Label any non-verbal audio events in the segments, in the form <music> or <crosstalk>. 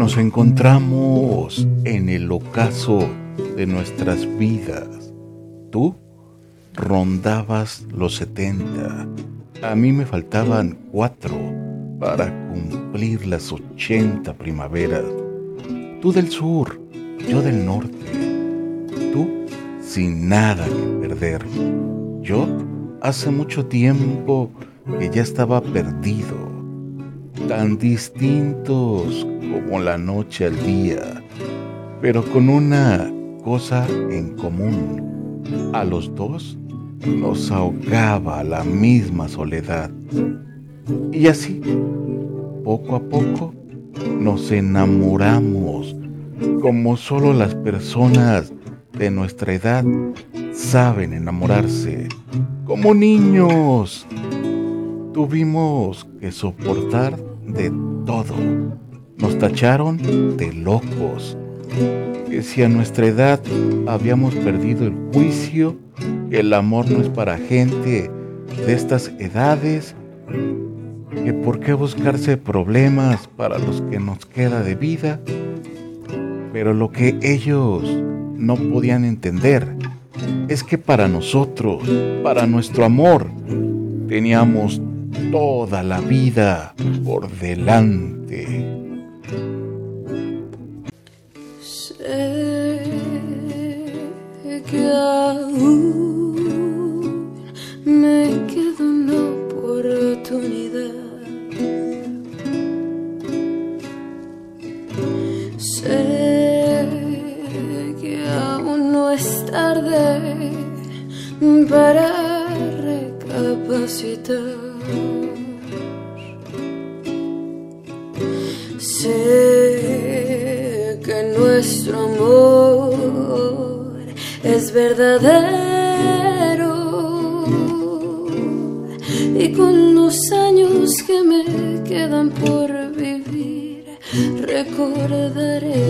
nos encontramos en el ocaso de nuestras vidas. Tú rondabas los 70. A mí me faltaban cuatro para cumplir las 80 primaveras. Tú del sur, yo del norte. Tú sin nada que perder. Yo hace mucho tiempo que ya estaba perdido, tan distintos como la noche al día, pero con una cosa en común. A los dos nos ahogaba la misma soledad. Y así, poco a poco, nos enamoramos como solo las personas de nuestra edad saben enamorarse, como niños. Tuvimos que soportar de todo. Nos tacharon de locos. Que si a nuestra edad habíamos perdido el juicio, el amor no es para gente de estas edades, que por qué buscarse problemas para los que nos queda de vida, pero lo que ellos no podían entender es que para nosotros, para nuestro amor, teníamos toda la vida por delante. Sé que aún me queda una oportunidad. Sé que aún no es tarde para recapacitar. Es verdadero. Y con los años que me quedan por vivir recordaré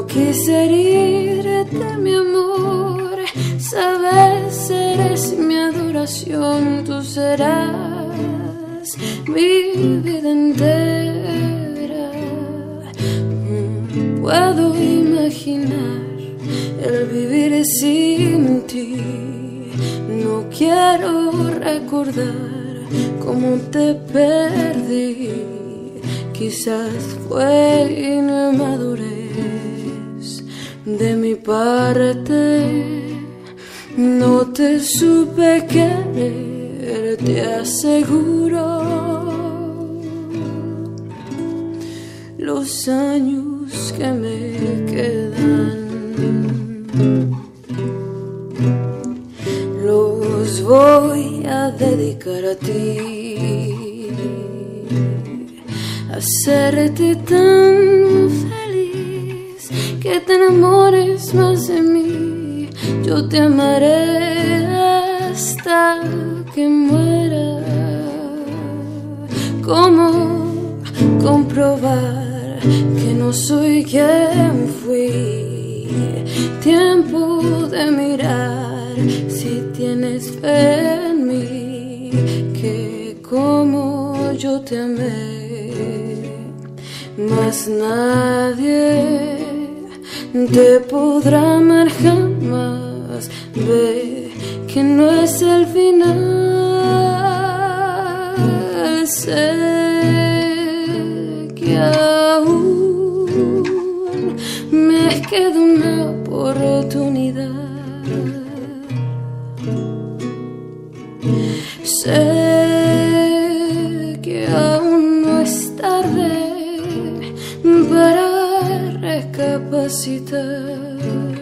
No quise mi amor. Sabes, eres mi adoración. Tú serás mi vida entera. Mm, Puedo imaginar el vivir sin ti. No quiero recordar cómo te perdí. Quizás fue inmadurez de mi parte. No te supe querer, te aseguro. Los años que me quedan los voy a dedicar a ti, a hacerte tan Yo te amaré hasta que muera. ¿Cómo comprobar que no soy quien fui? Tiempo de mirar si tienes fe en mí, que como yo te amé, más nadie te podrá jamás. Ve que no es el final. Sé que aún me queda una oportunidad. Sé que aún no es tarde para recapacitar.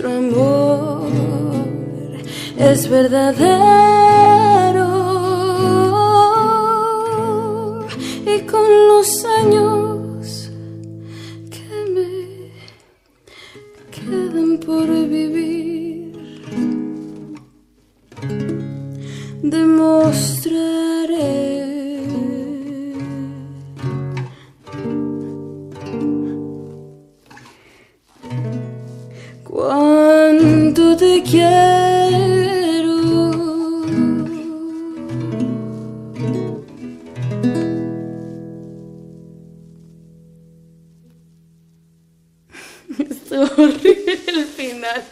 Nuestro amor es verdadero. Y con los años que me quedan por quiero. <laughs> Estuvo horrible el final.